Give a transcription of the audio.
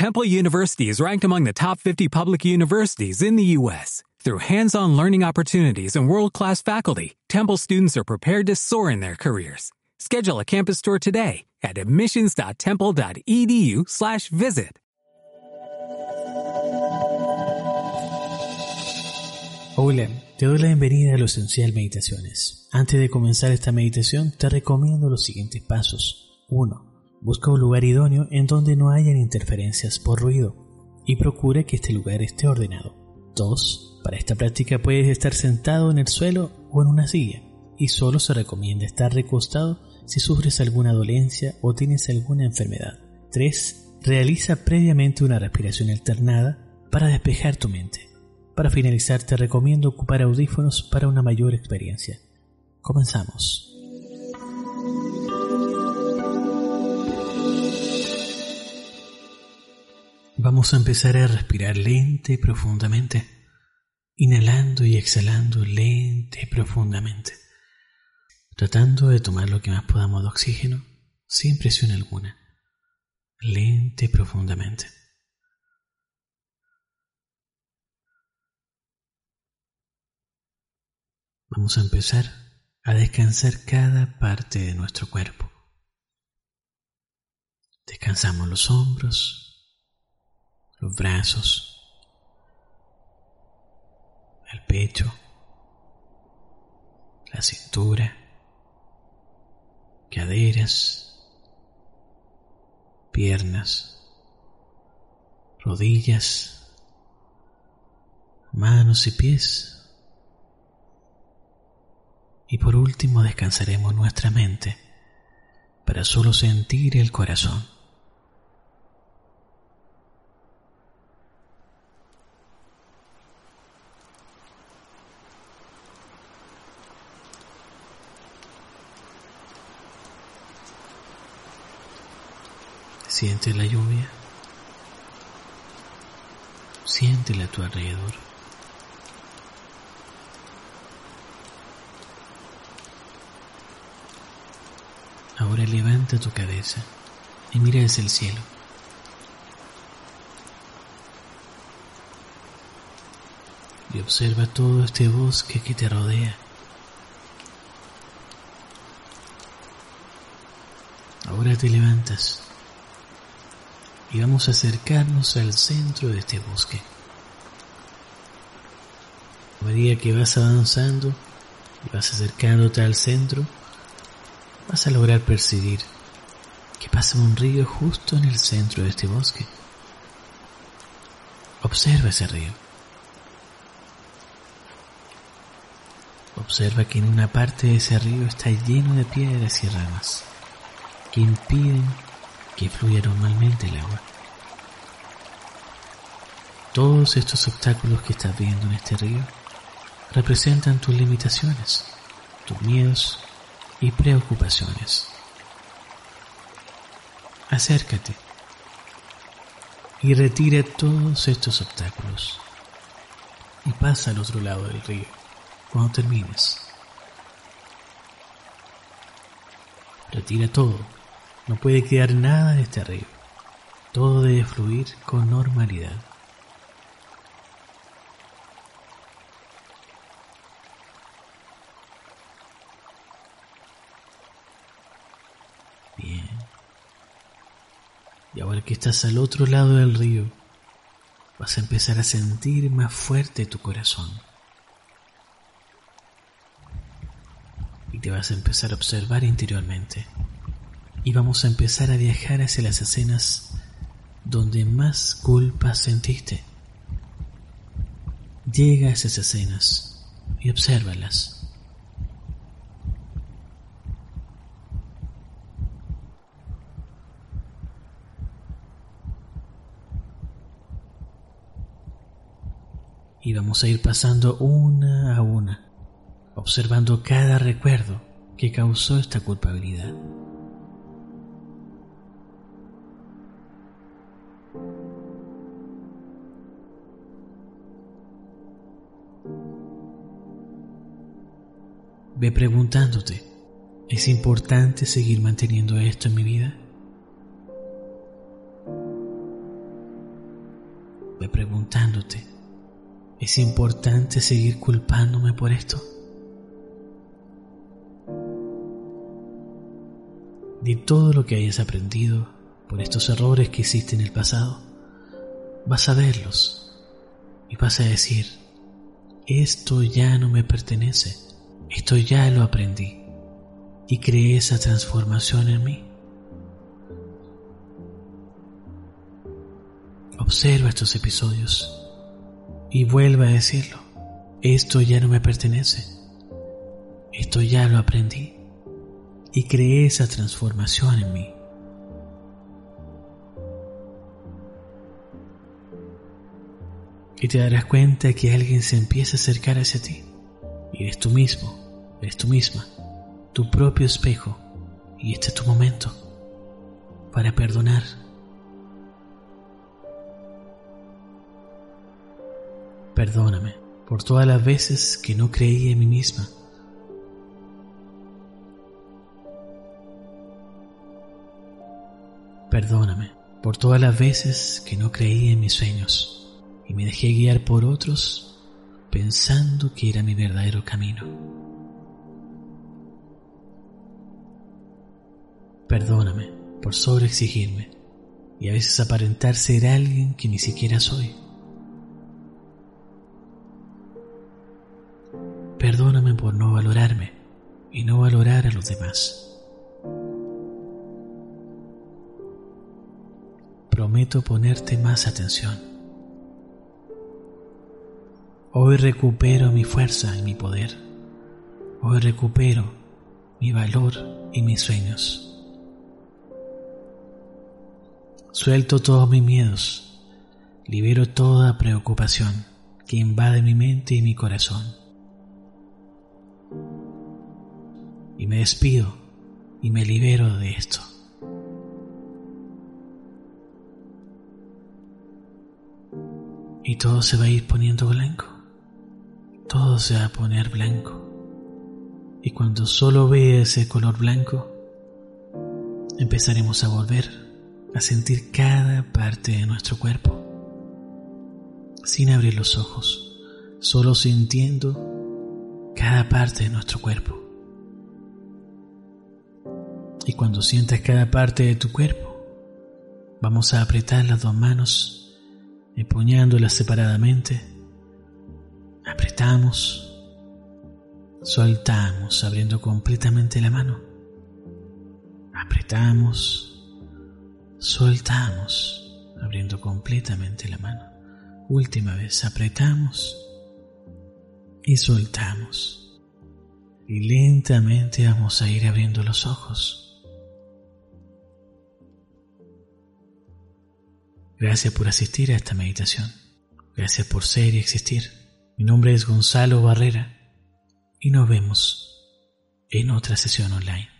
Temple University is ranked among the top 50 public universities in the U.S. Through hands-on learning opportunities and world-class faculty, Temple students are prepared to soar in their careers. Schedule a campus tour today at admissions.temple.edu/visit. Hola, te doy la bienvenida a lo esencial meditaciones. Antes de comenzar esta meditación, te recomiendo los siguientes pasos. 1. Busca un lugar idóneo en donde no hayan interferencias por ruido y procura que este lugar esté ordenado. 2. Para esta práctica puedes estar sentado en el suelo o en una silla y solo se recomienda estar recostado si sufres alguna dolencia o tienes alguna enfermedad. 3. Realiza previamente una respiración alternada para despejar tu mente. Para finalizar te recomiendo ocupar audífonos para una mayor experiencia. Comenzamos. Vamos a empezar a respirar lenta y profundamente, inhalando y exhalando lenta y profundamente, tratando de tomar lo que más podamos de oxígeno sin presión alguna, lenta y profundamente. Vamos a empezar a descansar cada parte de nuestro cuerpo. Descansamos los hombros, los brazos, el pecho, la cintura, caderas, piernas, rodillas, manos y pies. Y por último descansaremos nuestra mente para solo sentir el corazón. Siente la lluvia. Siéntela a tu alrededor. Ahora levanta tu cabeza y mira hacia el cielo. Y observa todo este bosque que te rodea. Ahora te levantas y vamos a acercarnos al centro de este bosque. A medida que vas avanzando y vas acercándote al centro, vas a lograr percibir que pasa un río justo en el centro de este bosque. Observa ese río. Observa que en una parte de ese río está lleno de piedras y ramas que impiden que fluya normalmente el agua. Todos estos obstáculos que estás viendo en este río representan tus limitaciones, tus miedos y preocupaciones. Acércate y retira todos estos obstáculos y pasa al otro lado del río cuando termines. Retira todo no puede quedar nada de este río. Todo debe fluir con normalidad. Bien. Y ahora que estás al otro lado del río, vas a empezar a sentir más fuerte tu corazón. Y te vas a empezar a observar interiormente y vamos a empezar a viajar hacia las escenas donde más culpa sentiste. Llega a esas escenas y obsérvalas. Y vamos a ir pasando una a una, observando cada recuerdo que causó esta culpabilidad. Ve preguntándote, ¿es importante seguir manteniendo esto en mi vida? ve preguntándote, ¿es importante seguir culpándome por esto? De todo lo que hayas aprendido por estos errores que hiciste en el pasado, vas a verlos y vas a decir, esto ya no me pertenece, esto ya lo aprendí y creé esa transformación en mí. Observa estos episodios y vuelva a decirlo, esto ya no me pertenece, esto ya lo aprendí y creé esa transformación en mí. y te darás cuenta que alguien se empieza a acercar hacia ti. Y eres tú mismo, eres tú misma, tu propio espejo, y este es tu momento para perdonar. Perdóname por todas las veces que no creí en mí misma. Perdóname por todas las veces que no creí en mis sueños y me dejé guiar por otros pensando que era mi verdadero camino. Perdóname por sobreexigirme y a veces aparentar ser alguien que ni siquiera soy. Perdóname por no valorarme y no valorar a los demás. Prometo ponerte más atención Hoy recupero mi fuerza y mi poder. Hoy recupero mi valor y mis sueños. Suelto todos mis miedos. Libero toda preocupación que invade mi mente y mi corazón. Y me despido y me libero de esto. Y todo se va a ir poniendo blanco todo se va a poner blanco. Y cuando solo vea ese color blanco, empezaremos a volver a sentir cada parte de nuestro cuerpo, sin abrir los ojos, solo sintiendo cada parte de nuestro cuerpo. Y cuando sientas cada parte de tu cuerpo, vamos a apretar las dos manos, empuñándolas separadamente Apretamos, soltamos abriendo completamente la mano. Apretamos, soltamos abriendo completamente la mano. Última vez, apretamos y soltamos. Y lentamente vamos a ir abriendo los ojos. Gracias por asistir a esta meditación. Gracias por ser y existir. Mi nombre es Gonzalo Barrera y nos vemos en otra sesión online.